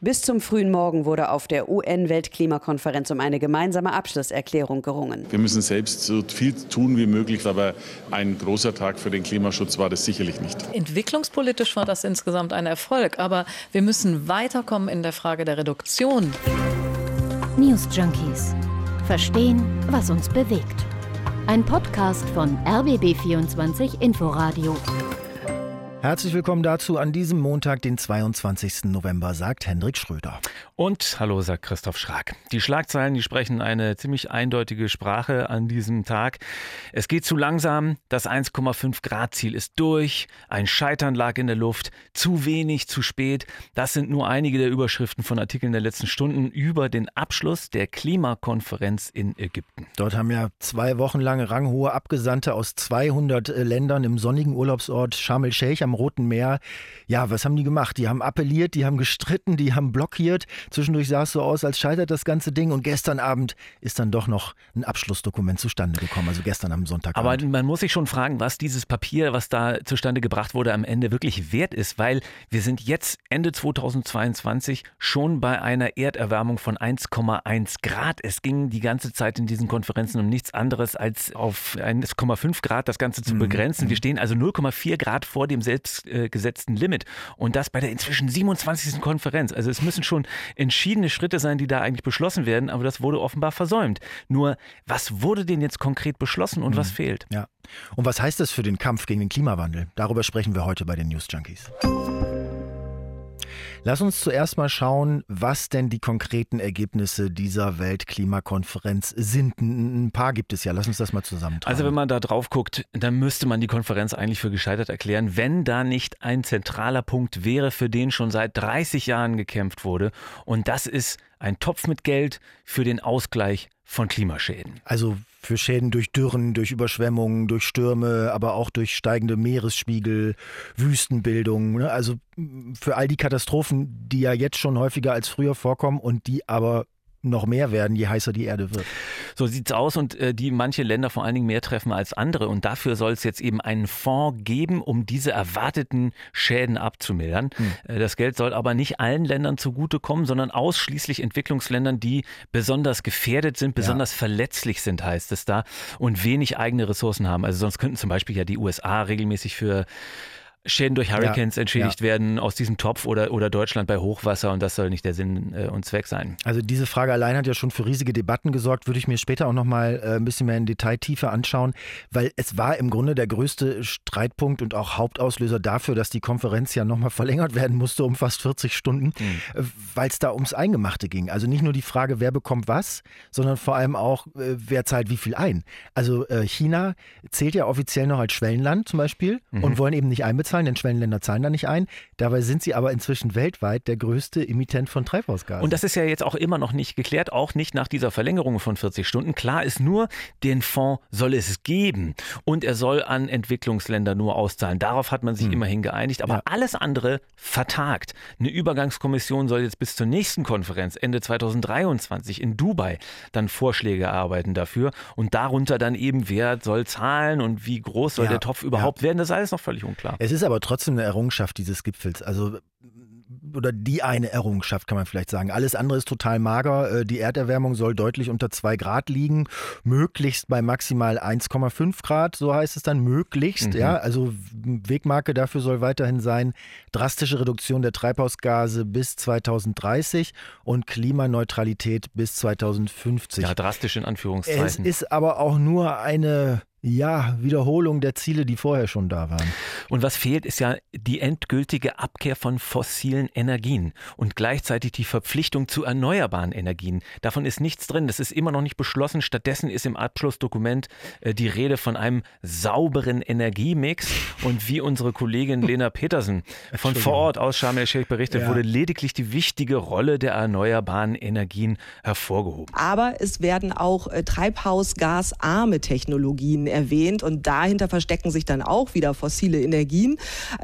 Bis zum frühen Morgen wurde auf der UN-Weltklimakonferenz um eine gemeinsame Abschlusserklärung gerungen. Wir müssen selbst so viel tun wie möglich, aber ein großer Tag für den Klimaschutz war das sicherlich nicht. Entwicklungspolitisch war das insgesamt ein Erfolg, aber wir müssen weiterkommen in der Frage der Reduktion. News Junkies. Verstehen, was uns bewegt. Ein Podcast von RBB24 Inforadio. Herzlich willkommen dazu an diesem Montag, den 22. November, sagt Hendrik Schröder. Und hallo, sagt Christoph Schrag. Die Schlagzeilen, die sprechen eine ziemlich eindeutige Sprache an diesem Tag. Es geht zu langsam, das 1,5 Grad Ziel ist durch, ein Scheitern lag in der Luft, zu wenig, zu spät. Das sind nur einige der Überschriften von Artikeln der letzten Stunden über den Abschluss der Klimakonferenz in Ägypten. Dort haben ja zwei Wochen lang ranghohe Abgesandte aus 200 Ländern im sonnigen Urlaubsort Sharm el-Sheikh am Roten Meer. Ja, was haben die gemacht? Die haben appelliert, die haben gestritten, die haben blockiert. Zwischendurch sah es so aus, als scheitert das ganze Ding. Und gestern Abend ist dann doch noch ein Abschlussdokument zustande gekommen. Also gestern am Sonntag. Aber man muss sich schon fragen, was dieses Papier, was da zustande gebracht wurde, am Ende wirklich wert ist. Weil wir sind jetzt Ende 2022 schon bei einer Erderwärmung von 1,1 Grad. Es ging die ganze Zeit in diesen Konferenzen um nichts anderes als auf 1,5 Grad das Ganze zu mhm. begrenzen. Wir mhm. stehen also 0,4 Grad vor dem selbst äh, gesetzten Limit. Und das bei der inzwischen 27. Konferenz. Also es müssen schon entschiedene Schritte sein, die da eigentlich beschlossen werden, aber das wurde offenbar versäumt. Nur, was wurde denn jetzt konkret beschlossen und mhm. was fehlt? Ja. Und was heißt das für den Kampf gegen den Klimawandel? Darüber sprechen wir heute bei den News Junkies. Lass uns zuerst mal schauen, was denn die konkreten Ergebnisse dieser Weltklimakonferenz sind. Ein paar gibt es ja. Lass uns das mal zusammentragen. Also wenn man da drauf guckt, dann müsste man die Konferenz eigentlich für gescheitert erklären, wenn da nicht ein zentraler Punkt wäre, für den schon seit 30 Jahren gekämpft wurde. Und das ist ein Topf mit Geld für den Ausgleich von Klimaschäden. Also für Schäden durch Dürren, durch Überschwemmungen, durch Stürme, aber auch durch steigende Meeresspiegel, Wüstenbildung. Ne? Also für all die Katastrophen, die ja jetzt schon häufiger als früher vorkommen und die aber noch mehr werden, je heißer die Erde wird. So sieht's aus und äh, die manche Länder vor allen Dingen mehr treffen als andere. Und dafür soll es jetzt eben einen Fonds geben, um diese erwarteten Schäden abzumildern. Hm. Äh, das Geld soll aber nicht allen Ländern zugutekommen, sondern ausschließlich Entwicklungsländern, die besonders gefährdet sind, besonders ja. verletzlich sind, heißt es da, und wenig eigene Ressourcen haben. Also sonst könnten zum Beispiel ja die USA regelmäßig für Schäden durch Hurricanes ja, entschädigt ja. werden aus diesem Topf oder, oder Deutschland bei Hochwasser und das soll nicht der Sinn äh, und Zweck sein. Also diese Frage allein hat ja schon für riesige Debatten gesorgt, würde ich mir später auch nochmal äh, ein bisschen mehr in Detailtiefe anschauen, weil es war im Grunde der größte Streitpunkt und auch Hauptauslöser dafür, dass die Konferenz ja nochmal verlängert werden musste um fast 40 Stunden, mhm. weil es da ums Eingemachte ging. Also nicht nur die Frage, wer bekommt was, sondern vor allem auch, äh, wer zahlt wie viel ein. Also äh, China zählt ja offiziell noch als Schwellenland zum Beispiel mhm. und wollen eben nicht einbezahlen zahlen, denn Schwellenländer zahlen da nicht ein. Dabei sind sie aber inzwischen weltweit der größte Emittent von Treibhausgasen. Und das ist ja jetzt auch immer noch nicht geklärt, auch nicht nach dieser Verlängerung von 40 Stunden. Klar ist nur, den Fonds soll es geben und er soll an Entwicklungsländer nur auszahlen. Darauf hat man sich hm. immerhin geeinigt, aber ja. alles andere vertagt. Eine Übergangskommission soll jetzt bis zur nächsten Konferenz Ende 2023 in Dubai dann Vorschläge erarbeiten dafür und darunter dann eben, wer soll zahlen und wie groß soll ja. der Topf überhaupt ja. werden. Das ist alles noch völlig unklar. Es ist aber trotzdem eine Errungenschaft dieses Gipfels. Also oder die eine Errungenschaft, kann man vielleicht sagen. Alles andere ist total mager. Äh, die Erderwärmung soll deutlich unter 2 Grad liegen, möglichst bei maximal 1,5 Grad, so heißt es dann, möglichst. Mhm. Ja, also Wegmarke dafür soll weiterhin sein, drastische Reduktion der Treibhausgase bis 2030 und Klimaneutralität bis 2050. Ja, drastisch in Anführungszeichen. Es ist aber auch nur eine ja, Wiederholung der Ziele, die vorher schon da waren. Und was fehlt, ist ja die endgültige Abkehr von fossilen Energien und gleichzeitig die Verpflichtung zu erneuerbaren Energien. Davon ist nichts drin. Das ist immer noch nicht beschlossen. Stattdessen ist im Abschlussdokument äh, die Rede von einem sauberen Energiemix. Und wie unsere Kollegin Lena Petersen von vor Ort aus Sharm el-Sheikh berichtet, ja. wurde lediglich die wichtige Rolle der erneuerbaren Energien hervorgehoben. Aber es werden auch äh, treibhausgasarme Technologien Energien erwähnt und dahinter verstecken sich dann auch wieder fossile Energien,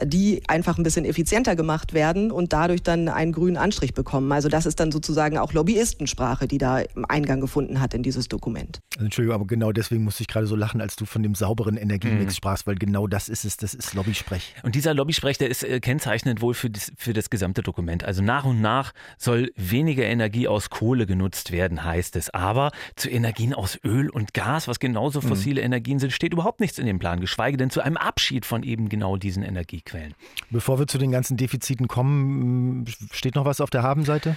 die einfach ein bisschen effizienter gemacht werden und dadurch dann einen grünen Anstrich bekommen. Also das ist dann sozusagen auch Lobbyistensprache, die da Eingang gefunden hat in dieses Dokument. Also Entschuldigung, aber genau deswegen musste ich gerade so lachen, als du von dem sauberen Energiemix mhm. sprachst, weil genau das ist es, das ist Lobbysprech. Und dieser Lobbysprech, der ist äh, kennzeichnend wohl für das, für das gesamte Dokument. Also nach und nach soll weniger Energie aus Kohle genutzt werden, heißt es. Aber zu Energien aus Öl und Gas, was genauso mhm. fossile mhm. Energien sind, steht überhaupt nichts in dem Plan, geschweige denn zu einem Abschied von eben genau diesen Energiequellen. Bevor wir zu den ganzen Defiziten kommen, steht noch was auf der Habenseite?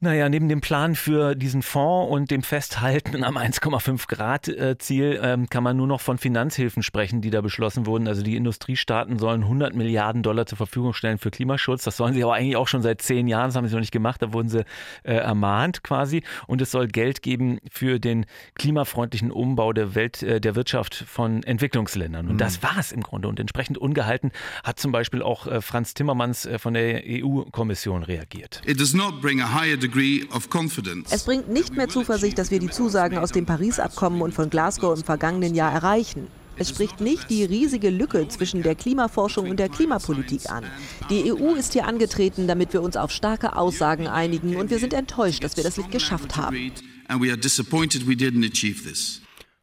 Naja, neben dem Plan für diesen Fonds und dem Festhalten am 1,5 Grad äh, Ziel ähm, kann man nur noch von Finanzhilfen sprechen, die da beschlossen wurden. Also die Industriestaaten sollen 100 Milliarden Dollar zur Verfügung stellen für Klimaschutz. Das sollen sie aber eigentlich auch schon seit zehn Jahren. Das haben sie noch nicht gemacht. Da wurden sie äh, ermahnt quasi. Und es soll Geld geben für den klimafreundlichen Umbau der Welt, äh, der Wirtschaft von Entwicklungsländern. Und mhm. das war es im Grunde. Und entsprechend ungehalten hat zum Beispiel auch äh, Franz Timmermans äh, von der EU-Kommission reagiert. It does not bring a higher es bringt nicht mehr Zuversicht, dass wir die Zusagen aus dem Paris-Abkommen und von Glasgow im vergangenen Jahr erreichen. Es spricht nicht die riesige Lücke zwischen der Klimaforschung und der Klimapolitik an. Die EU ist hier angetreten, damit wir uns auf starke Aussagen einigen und wir sind enttäuscht, dass wir das nicht geschafft haben.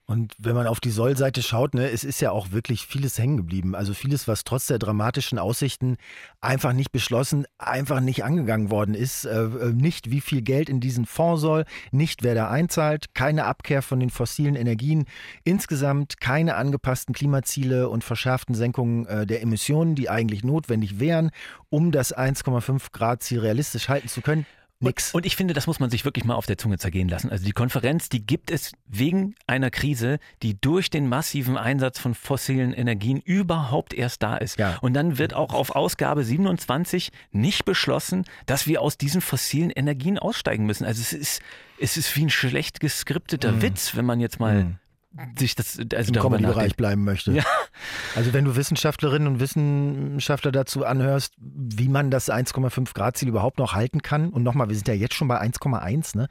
Und wenn man auf die Soll-Seite schaut, ne, es ist ja auch wirklich vieles hängen geblieben. Also vieles, was trotz der dramatischen Aussichten einfach nicht beschlossen, einfach nicht angegangen worden ist. Äh, äh, nicht wie viel Geld in diesen Fonds soll, nicht wer da einzahlt, keine Abkehr von den fossilen Energien, insgesamt keine angepassten Klimaziele und verschärften Senkungen äh, der Emissionen, die eigentlich notwendig wären, um das 1,5 Grad Ziel realistisch halten zu können. Nix. Und, und, ich finde, das muss man sich wirklich mal auf der Zunge zergehen lassen. Also die Konferenz, die gibt es wegen einer Krise, die durch den massiven Einsatz von fossilen Energien überhaupt erst da ist. Ja. Und dann wird auch auf Ausgabe 27 nicht beschlossen, dass wir aus diesen fossilen Energien aussteigen müssen. Also es ist, es ist wie ein schlecht geskripteter mhm. Witz, wenn man jetzt mal mhm sich das also im Comedy-Bereich bleiben möchte. Ja. Also wenn du Wissenschaftlerinnen und Wissenschaftler dazu anhörst, wie man das 1,5 Grad Ziel überhaupt noch halten kann und nochmal, wir sind ja jetzt schon bei 1,1, ne?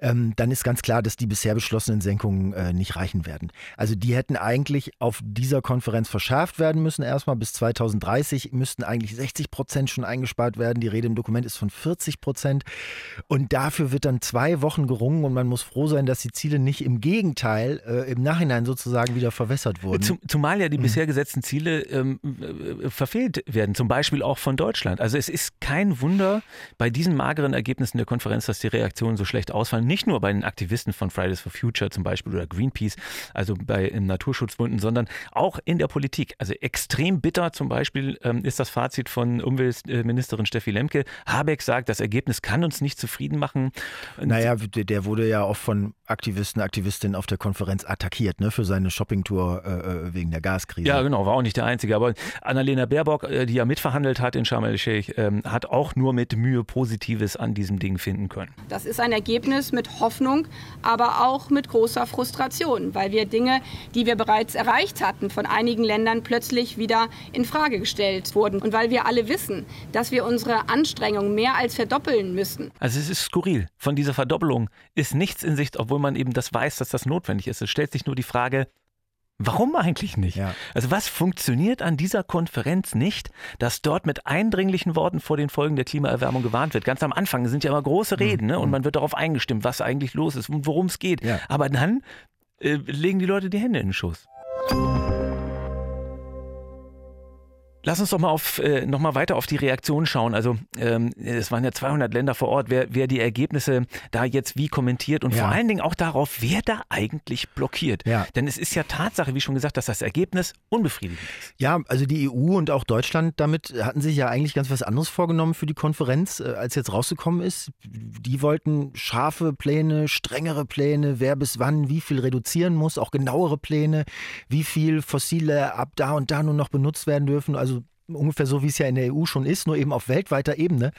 Ähm, dann ist ganz klar, dass die bisher beschlossenen Senkungen äh, nicht reichen werden. Also die hätten eigentlich auf dieser Konferenz verschärft werden müssen. Erstmal bis 2030 müssten eigentlich 60 Prozent schon eingespart werden. Die Rede im Dokument ist von 40 Prozent und dafür wird dann zwei Wochen gerungen und man muss froh sein, dass die Ziele nicht im Gegenteil äh, im Nachhinein sozusagen wieder verwässert wurden. Zum, zumal ja die mhm. bisher gesetzten Ziele ähm, äh, verfehlt werden, zum Beispiel auch von Deutschland. Also es ist kein Wunder bei diesen mageren Ergebnissen der Konferenz, dass die Reaktionen so schlecht ausfallen. Nicht nur bei den Aktivisten von Fridays for Future zum Beispiel oder Greenpeace, also bei Naturschutzbunden, sondern auch in der Politik. Also extrem bitter zum Beispiel ähm, ist das Fazit von Umweltministerin Steffi Lemke. Habeck sagt, das Ergebnis kann uns nicht zufrieden machen. Naja, der wurde ja auch von Aktivisten, Aktivistinnen auf der Konferenz attackiert, ne, für seine Shoppingtour äh, äh, wegen der Gaskrise. Ja, genau, war auch nicht der Einzige. Aber Annalena Baerbock, äh, die ja mitverhandelt hat in Sharm el-Sheikh, ähm, hat auch nur mit Mühe Positives an diesem Ding finden können. Das ist ein Ergebnis mit Hoffnung, aber auch mit großer Frustration, weil wir Dinge, die wir bereits erreicht hatten, von einigen Ländern plötzlich wieder in Frage gestellt wurden. Und weil wir alle wissen, dass wir unsere Anstrengungen mehr als verdoppeln müssen. Also es ist skurril. Von dieser Verdoppelung ist nichts in Sicht, obwohl man eben das weiß, dass das notwendig ist. Es stellt sich nur die Frage, Warum eigentlich nicht? Ja. Also was funktioniert an dieser Konferenz nicht, dass dort mit eindringlichen Worten vor den Folgen der Klimaerwärmung gewarnt wird? Ganz am Anfang sind ja immer große Reden ne? und mhm. man wird darauf eingestimmt, was eigentlich los ist und worum es geht. Ja. Aber dann äh, legen die Leute die Hände in den Schoß. Lass uns doch mal auf äh, noch mal weiter auf die Reaktion schauen. Also ähm, es waren ja 200 Länder vor Ort. Wer, wer die Ergebnisse da jetzt wie kommentiert und ja. vor allen Dingen auch darauf, wer da eigentlich blockiert. Ja. Denn es ist ja Tatsache, wie schon gesagt, dass das Ergebnis unbefriedigend ist. Ja, also die EU und auch Deutschland damit hatten sich ja eigentlich ganz was anderes vorgenommen für die Konferenz, äh, als jetzt rausgekommen ist. Die wollten scharfe Pläne, strengere Pläne, wer bis wann wie viel reduzieren muss, auch genauere Pläne, wie viel fossile ab da und da nur noch benutzt werden dürfen. Also ungefähr so, wie es ja in der EU schon ist, nur eben auf weltweiter Ebene.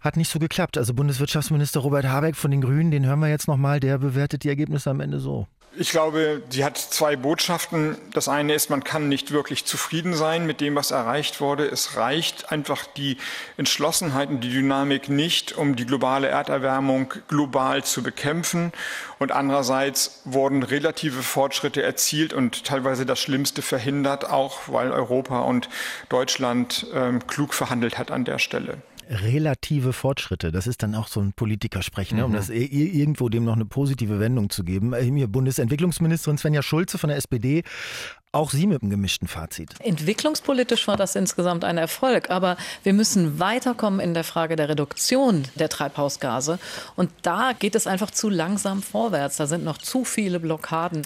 Hat nicht so geklappt. Also Bundeswirtschaftsminister Robert Habeck von den Grünen, den hören wir jetzt nochmal, der bewertet die Ergebnisse am Ende so. Ich glaube, sie hat zwei Botschaften. Das eine ist, man kann nicht wirklich zufrieden sein mit dem, was erreicht wurde. Es reicht einfach die Entschlossenheit und die Dynamik nicht, um die globale Erderwärmung global zu bekämpfen. Und andererseits wurden relative Fortschritte erzielt und teilweise das Schlimmste verhindert, auch weil Europa und Deutschland äh, klug verhandelt hat an der Stelle relative Fortschritte. Das ist dann auch so ein Politikersprechen, ne? um mhm. das irgendwo dem noch eine positive Wendung zu geben. Äh, hier Bundesentwicklungsministerin Svenja Schulze von der SPD auch Sie mit einem gemischten Fazit. Entwicklungspolitisch war das insgesamt ein Erfolg, aber wir müssen weiterkommen in der Frage der Reduktion der Treibhausgase. Und da geht es einfach zu langsam vorwärts. Da sind noch zu viele Blockaden.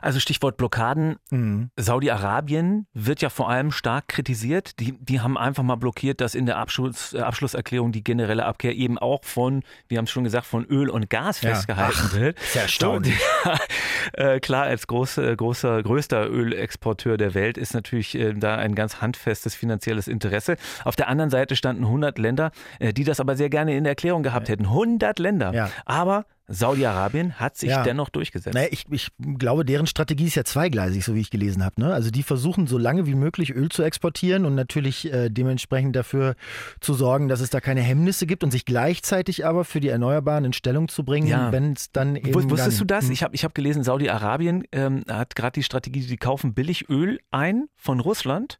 Also Stichwort Blockaden. Mhm. Saudi-Arabien wird ja vor allem stark kritisiert. Die, die haben einfach mal blockiert, dass in der Abschluss, äh, Abschlusserklärung die generelle Abkehr eben auch von, wir haben es schon gesagt, von Öl und Gas ja. festgehalten Ach, wird. Sehr erstaunlich. So, äh, klar, als große, großer, größter Öl Exporteur der Welt, ist natürlich äh, da ein ganz handfestes finanzielles Interesse. Auf der anderen Seite standen 100 Länder, äh, die das aber sehr gerne in der Erklärung gehabt hätten. 100 Länder. Ja. Aber Saudi-Arabien hat sich ja. dennoch durchgesetzt. Naja, ich, ich, glaube, deren Strategie ist ja zweigleisig, so wie ich gelesen habe. Ne? Also die versuchen so lange wie möglich Öl zu exportieren und natürlich äh, dementsprechend dafür zu sorgen, dass es da keine Hemmnisse gibt und sich gleichzeitig aber für die Erneuerbaren in Stellung zu bringen, ja. wenn es dann eben. Wusstest du das? Hm. Ich habe ich hab gelesen, Saudi-Arabien ähm, hat gerade die Strategie, die kaufen billig Öl ein von Russland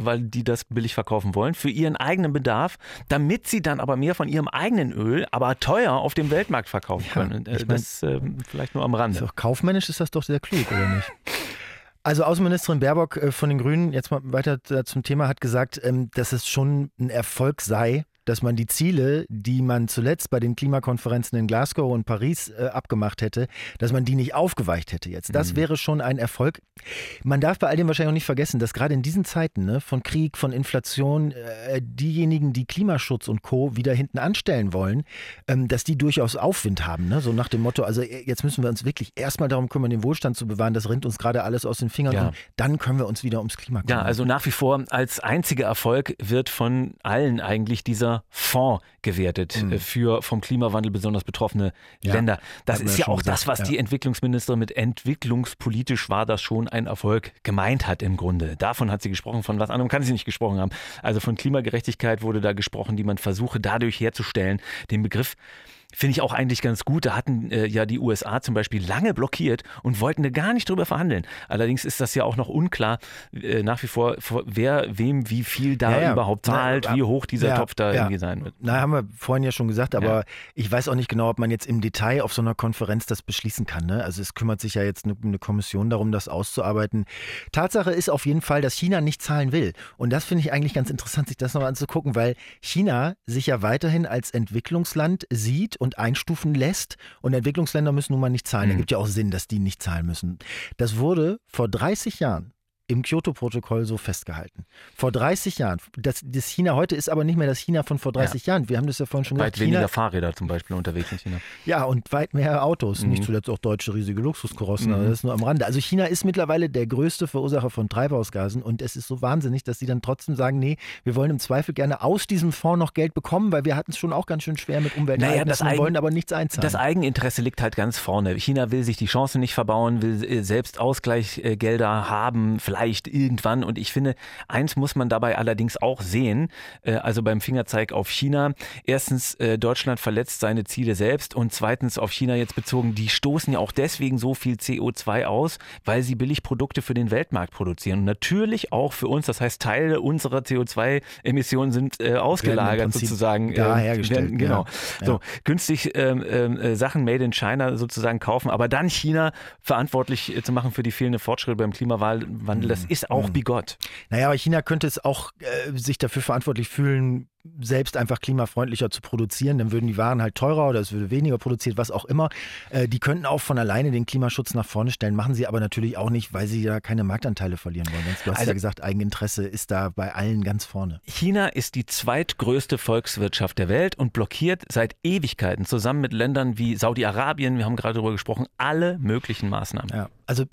weil die das billig verkaufen wollen, für ihren eigenen Bedarf, damit sie dann aber mehr von ihrem eigenen Öl, aber teuer auf dem Weltmarkt verkaufen können. Ja, ich mein, das äh, vielleicht nur am Rande. Ist kaufmännisch ist das doch sehr klug, oder nicht? Also Außenministerin Baerbock äh, von den Grünen, jetzt mal weiter zum Thema, hat gesagt, ähm, dass es schon ein Erfolg sei, dass man die Ziele, die man zuletzt bei den Klimakonferenzen in Glasgow und Paris äh, abgemacht hätte, dass man die nicht aufgeweicht hätte jetzt. Das mhm. wäre schon ein Erfolg. Man darf bei all dem wahrscheinlich auch nicht vergessen, dass gerade in diesen Zeiten ne, von Krieg, von Inflation, äh, diejenigen, die Klimaschutz und Co. wieder hinten anstellen wollen, ähm, dass die durchaus Aufwind haben. Ne? So nach dem Motto, also äh, jetzt müssen wir uns wirklich erstmal darum kümmern, den Wohlstand zu bewahren. Das rinnt uns gerade alles aus den Fingern ja. und dann können wir uns wieder ums Klima kümmern. Ja, also nach wie vor als einziger Erfolg wird von allen eigentlich dieser Fonds gewertet mhm. für vom Klimawandel besonders betroffene ja, Länder. Das ist ja auch gesagt, das, was ja. die Entwicklungsministerin mit entwicklungspolitisch war das schon ein Erfolg gemeint hat im Grunde. Davon hat sie gesprochen, von was anderem kann sie nicht gesprochen haben. Also von Klimagerechtigkeit wurde da gesprochen, die man versuche dadurch herzustellen. Den Begriff Finde ich auch eigentlich ganz gut. Da hatten äh, ja die USA zum Beispiel lange blockiert und wollten da gar nicht drüber verhandeln. Allerdings ist das ja auch noch unklar äh, nach wie vor, wer wem wie viel da ja, ja. überhaupt zahlt, Na, wie hoch dieser ja, Topf da irgendwie sein wird. Na, haben wir vorhin ja schon gesagt, aber ich weiß auch nicht genau, ob man jetzt im Detail auf so einer Konferenz das beschließen kann. Ne? Also es kümmert sich ja jetzt eine, eine Kommission darum, das auszuarbeiten. Tatsache ist auf jeden Fall, dass China nicht zahlen will. Und das finde ich eigentlich ganz interessant, sich das noch anzugucken, weil China sich ja weiterhin als Entwicklungsland sieht und und einstufen lässt. Und Entwicklungsländer müssen nun mal nicht zahlen. Mhm. Da gibt ja auch Sinn, dass die nicht zahlen müssen. Das wurde vor 30 Jahren im Kyoto-Protokoll so festgehalten. Vor 30 Jahren. Das, das, China heute ist aber nicht mehr das China von vor 30 ja. Jahren. Wir haben das ja vorhin schon weit gesagt. Weit weniger Fahrräder zum Beispiel unterwegs in China. Ja, und weit mehr Autos. Mhm. Nicht zuletzt auch deutsche riesige Luxuskorossen, mhm. aber das ist nur am Rande. Also China ist mittlerweile der größte Verursacher von Treibhausgasen und es ist so wahnsinnig, dass sie dann trotzdem sagen, nee, wir wollen im Zweifel gerne aus diesem Fonds noch Geld bekommen, weil wir hatten es schon auch ganz schön schwer mit Umweltereignissen, naja, wollen aber nichts einzahlen. Das Eigeninteresse liegt halt ganz vorne. China will sich die Chance nicht verbauen, will äh, selbst Ausgleichsgelder haben, vielleicht irgendwann an. Und ich finde, eins muss man dabei allerdings auch sehen, äh, also beim Fingerzeig auf China. Erstens, äh, Deutschland verletzt seine Ziele selbst und zweitens auf China jetzt bezogen, die stoßen ja auch deswegen so viel CO2 aus, weil sie Billigprodukte für den Weltmarkt produzieren. Und natürlich auch für uns, das heißt, Teile unserer CO2-Emissionen sind äh, ausgelagert sozusagen. Da hergestellt. Werden, genau. Ja. So, günstig ähm, äh, Sachen made in China sozusagen kaufen, aber dann China verantwortlich äh, zu machen für die fehlenden Fortschritte beim Klimawandel, das mhm. ist auch mhm. Gott. Naja, aber China könnte es auch äh, sich dafür verantwortlich fühlen, selbst einfach klimafreundlicher zu produzieren, dann würden die Waren halt teurer oder es würde weniger produziert, was auch immer. Äh, die könnten auch von alleine den Klimaschutz nach vorne stellen, machen sie aber natürlich auch nicht, weil sie ja keine Marktanteile verlieren wollen. Du hast also, ja gesagt, Eigeninteresse ist da bei allen ganz vorne. China ist die zweitgrößte Volkswirtschaft der Welt und blockiert seit Ewigkeiten zusammen mit Ländern wie Saudi-Arabien, wir haben gerade darüber gesprochen, alle möglichen Maßnahmen. Ja, also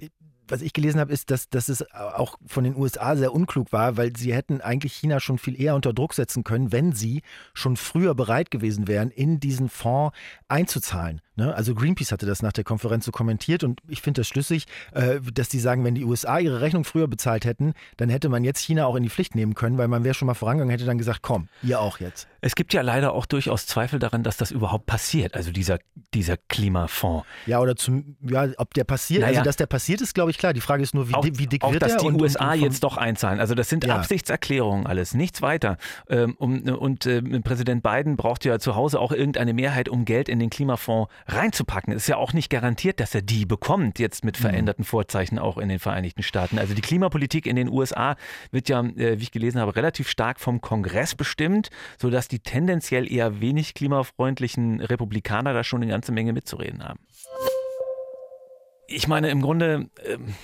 was ich gelesen habe, ist, dass, dass es auch von den USA sehr unklug war, weil sie hätten eigentlich China schon viel eher unter Druck setzen können, wenn sie schon früher bereit gewesen wären, in diesen Fonds einzuzahlen. Ne? Also Greenpeace hatte das nach der Konferenz so kommentiert und ich finde das schlüssig, äh, dass die sagen, wenn die USA ihre Rechnung früher bezahlt hätten, dann hätte man jetzt China auch in die Pflicht nehmen können, weil man wäre schon mal vorangegangen, hätte dann gesagt, komm, ihr auch jetzt. Es gibt ja leider auch durchaus Zweifel daran, dass das überhaupt passiert, also dieser, dieser Klimafonds. Ja, oder zum, ja, ob der passiert, naja, also dass der passiert ist, glaube ich klar. Die Frage ist nur, wie, auch, wie dick auch, wird dass der? die und, USA und, und jetzt doch einzahlen. Also das sind Ja. Absichtserklärungen alles, nichts weiter. Ähm, um, und äh, Präsident Biden braucht ja zu Hause auch irgendeine Mehrheit, um Geld in den Klimafonds reinzupacken. Es ist ja auch nicht garantiert, dass er die bekommt, jetzt mit veränderten Vorzeichen auch in den Vereinigten Staaten. Also die Klimapolitik in den USA wird ja, äh, wie ich gelesen habe, relativ stark vom Kongress bestimmt, sodass die tendenziell eher wenig klimafreundlichen Republikaner da schon eine ganze Menge mitzureden haben. Ich meine, im Grunde ähm,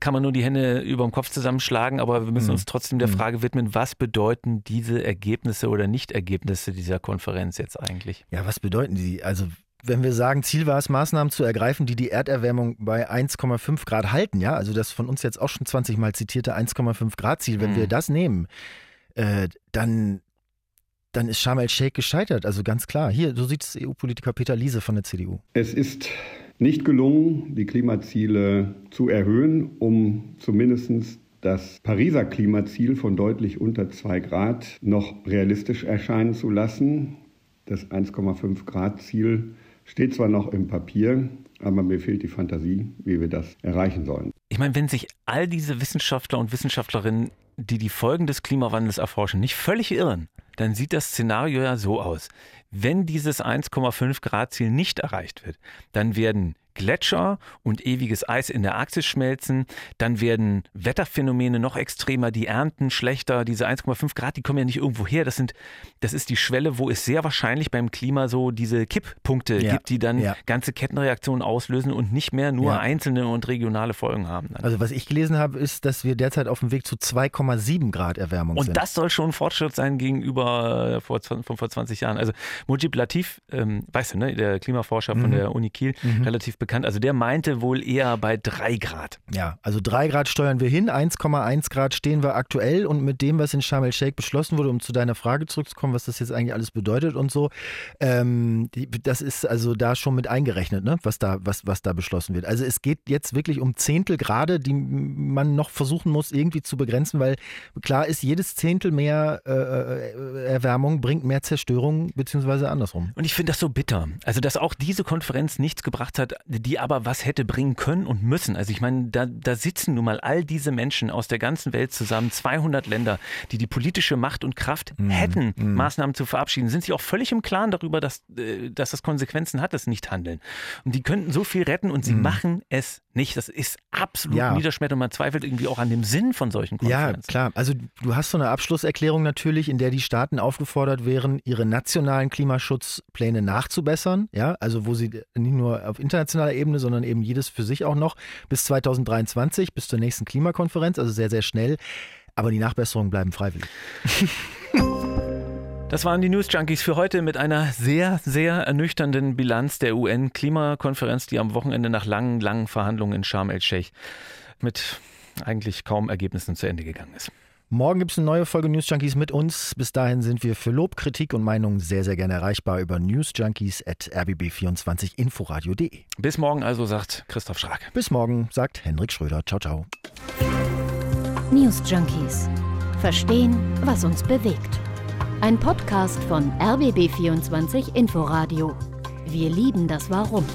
kann man nur die Hände über dem Kopf zusammenschlagen, aber wir müssen uns trotzdem der Frage widmen, was bedeuten diese Ergebnisse oder Nicht-Ergebnisse dieser Konferenz jetzt eigentlich? Ja, was bedeuten die? Also wenn wir sagen, Ziel war es, Maßnahmen zu ergreifen, die die Erderwärmung bei 1,5 Grad halten, ja, also das von uns jetzt auch schon 20 Mal zitierte 1,5 Grad Ziel, wenn Mhm. wir das nehmen, äh, dann, dann ist Sharm el-Sheikh gescheitert. Also ganz klar. Hier, so sieht es EU-Politiker Peter Liese von der CDU. Es ist nicht gelungen, die Klimaziele zu erhöhen, um zumindest das Pariser Klimaziel von deutlich unter 2 Grad noch realistisch erscheinen zu lassen. Das 1,5 Grad Ziel steht zwar noch im Papier, aber mir fehlt die Fantasie, wie wir das erreichen sollen. Ich meine, wenn sich all diese Wissenschaftler und Wissenschaftlerinnen, die die Folgen des Klimawandels erforschen, nicht völlig irren, dann sieht das Szenario ja so aus. Wenn dieses 1,5 Grad Ziel nicht erreicht wird, dann werden Gletscher und ewiges Eis in der Arktis schmelzen, dann werden Wetterphänomene noch extremer, die Ernten schlechter, diese 1,5 Grad, die kommen ja nicht irgendwo her, das sind, das ist die Schwelle, wo es sehr wahrscheinlich beim Klima so diese Kipppunkte Ja, gibt, die dann ja. ganze Kettenreaktionen auslösen und nicht mehr nur Ja. einzelne und regionale Folgen haben. Dann. Also was ich gelesen habe, ist, dass wir derzeit auf dem Weg zu 2,7 Grad Erwärmung Und sind. das soll schon ein Fortschritt sein gegenüber äh, vor, von vor 20 Jahren. Also Mujib Latif, ähm, weißt du, ne, der Klimaforscher von Mhm. der Uni Kiel, relativ bekannt. Also der meinte wohl eher bei drei Grad. Ja, also 3 Grad steuern wir hin, 1,1 Grad stehen wir aktuell und mit dem, was in Sharm el-Sheikh beschlossen wurde, um zu deiner Frage zurückzukommen, was das jetzt eigentlich alles bedeutet und so, ähm, das ist also da schon mit eingerechnet, ne? was, da, was, was da beschlossen wird. Also es geht jetzt wirklich um Zehntel Grade, die man noch versuchen muss irgendwie zu begrenzen, weil klar ist, jedes Zehntel mehr äh, äh, Erwärmung bringt mehr Zerstörung, beziehungsweise andersrum. Und ich finde das so bitter. Also, dass auch diese Konferenz nichts gebracht hat, die aber was hätte bringen können und müssen. Also, ich meine, da, da sitzen nun mal all diese Menschen aus der ganzen Welt zusammen, 200 Länder, die die politische Macht und Kraft hätten, Maßnahmen zu verabschieden, sind sich auch völlig im Klaren darüber, dass, äh, dass das Konsequenzen hat, das Nicht-Handeln. Und die könnten so viel retten und sie machen es nicht. Das ist absolut Ja. niederschmetternd und man zweifelt irgendwie auch an dem Sinn von solchen Ja, Konferenzen. klar. Also du hast so eine Abschlusserklärung natürlich, in der die Staaten aufgefordert wären, ihre nationalen Klimaschutzpläne nachzubessern. Ja, also wo sie nicht nur auf internationaler Ebene, sondern eben jedes für sich auch noch bis 2023, bis zur nächsten Klimakonferenz, also sehr, sehr schnell. Aber die Nachbesserungen bleiben freiwillig. Das waren die News Junkies für heute mit einer sehr, sehr ernüchternden Bilanz der UN-Klimakonferenz, die am Wochenende nach langen, langen Verhandlungen in Sharm el-Sheikh mit eigentlich kaum Ergebnissen zu Ende gegangen ist. Morgen gibt es eine neue Folge News Junkies mit uns. Bis dahin sind wir für Lob, Kritik und Meinungen sehr, sehr gerne erreichbar über newsjunkies.rbb24inforadio.de. Bis morgen also, sagt Christoph Schrag. Bis morgen, sagt Henrik Schröder. Ciao, ciao. News Junkies. Verstehen, was uns bewegt. Ein Podcast von RBB24 Inforadio. Wir lieben das Warum.